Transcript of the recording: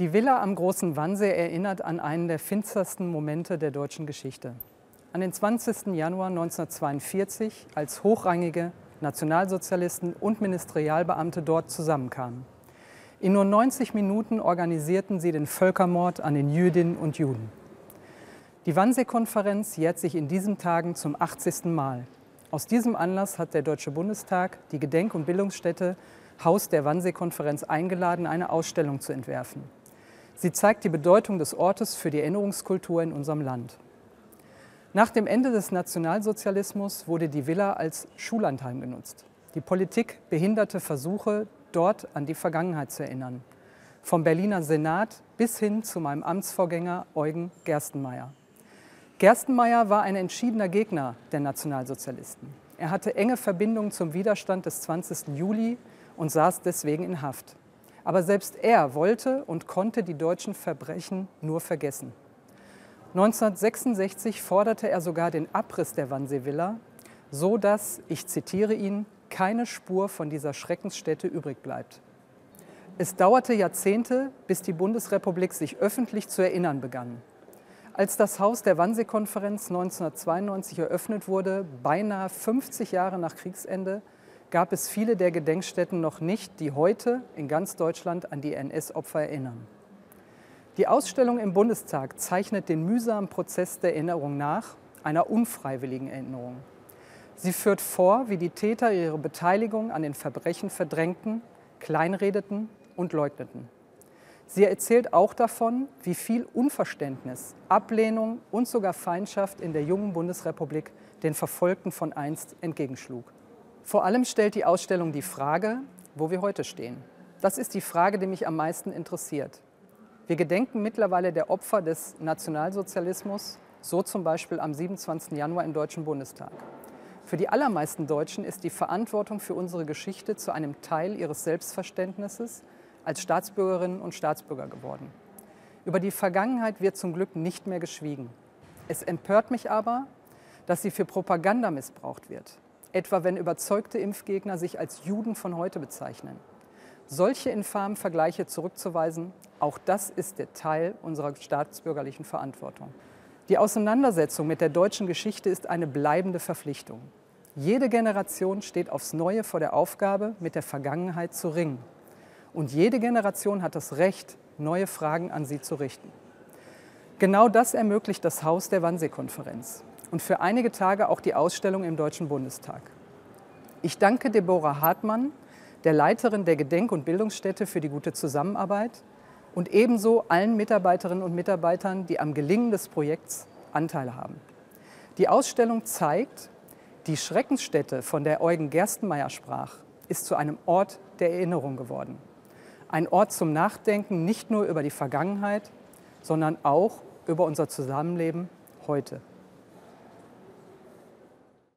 Die Villa am Großen Wannsee erinnert an einen der finstersten Momente der deutschen Geschichte. An den 20. Januar 1942, als hochrangige Nationalsozialisten und Ministerialbeamte dort zusammenkamen. In nur 90 Minuten organisierten sie den Völkermord an den Jüdinnen und Juden. Die Wannsee-Konferenz jährt sich in diesen Tagen zum 80. Mal. Aus diesem Anlass hat der Deutsche Bundestag die Gedenk- und Bildungsstätte Haus der Wannsee-Konferenz eingeladen, eine Ausstellung zu entwerfen. Sie zeigt die Bedeutung des Ortes für die Erinnerungskultur in unserem Land. Nach dem Ende des Nationalsozialismus wurde die Villa als Schullandheim genutzt. Die Politik behinderte Versuche, dort an die Vergangenheit zu erinnern. Vom Berliner Senat bis hin zu meinem Amtsvorgänger Eugen Gerstenmaier. Gerstenmaier war ein entschiedener Gegner der Nationalsozialisten. Er hatte enge Verbindungen zum Widerstand des 20. Juli und saß deswegen in Haft. Aber selbst er wollte und konnte die deutschen Verbrechen nur vergessen. 1966 forderte er sogar den Abriss der Wannsee-Villa, so dass, ich zitiere ihn, keine Spur von dieser Schreckensstätte übrig bleibt. Es dauerte Jahrzehnte, bis die Bundesrepublik sich öffentlich zu erinnern begann. Als das Haus der Wannsee-Konferenz 1992 eröffnet wurde, beinahe 50 Jahre nach Kriegsende, gab es viele der Gedenkstätten noch nicht, die heute in ganz Deutschland an die NS-Opfer erinnern. Die Ausstellung im Bundestag zeichnet den mühsamen Prozess der Erinnerung nach, einer unfreiwilligen Erinnerung. Sie führt vor, wie die Täter ihre Beteiligung an den Verbrechen verdrängten, kleinredeten und leugneten. Sie erzählt auch davon, wie viel Unverständnis, Ablehnung und sogar Feindschaft in der jungen Bundesrepublik den Verfolgten von einst entgegenschlug. Vor allem stellt die Ausstellung die Frage, wo wir heute stehen. Das ist die Frage, die mich am meisten interessiert. Wir gedenken mittlerweile der Opfer des Nationalsozialismus, so zum Beispiel am 27. Januar im Deutschen Bundestag. Für die allermeisten Deutschen ist die Verantwortung für unsere Geschichte zu einem Teil ihres Selbstverständnisses als Staatsbürgerinnen und Staatsbürger geworden. Über die Vergangenheit wird zum Glück nicht mehr geschwiegen. Es empört mich aber, dass sie für Propaganda missbraucht wird etwa wenn überzeugte Impfgegner sich als Juden von heute bezeichnen. Solche infamen Vergleiche zurückzuweisen, auch das ist der Teil unserer staatsbürgerlichen Verantwortung. Die Auseinandersetzung mit der deutschen Geschichte ist eine bleibende Verpflichtung. Jede Generation steht aufs Neue vor der Aufgabe, mit der Vergangenheit zu ringen. Und jede Generation hat das Recht, neue Fragen an sie zu richten. Genau das ermöglicht das Haus der Wannsee-Konferenz und für einige Tage auch die Ausstellung im Deutschen Bundestag. Ich danke Deborah Hartmann, der Leiterin der Gedenk- und Bildungsstätte, für die gute Zusammenarbeit und ebenso allen Mitarbeiterinnen und Mitarbeitern, die am Gelingen des Projekts Anteil haben. Die Ausstellung zeigt, die Schreckensstätte, von der Eugen Gerstenmeier sprach, ist zu einem Ort der Erinnerung geworden. Ein Ort zum Nachdenken nicht nur über die Vergangenheit, sondern auch über unser Zusammenleben heute.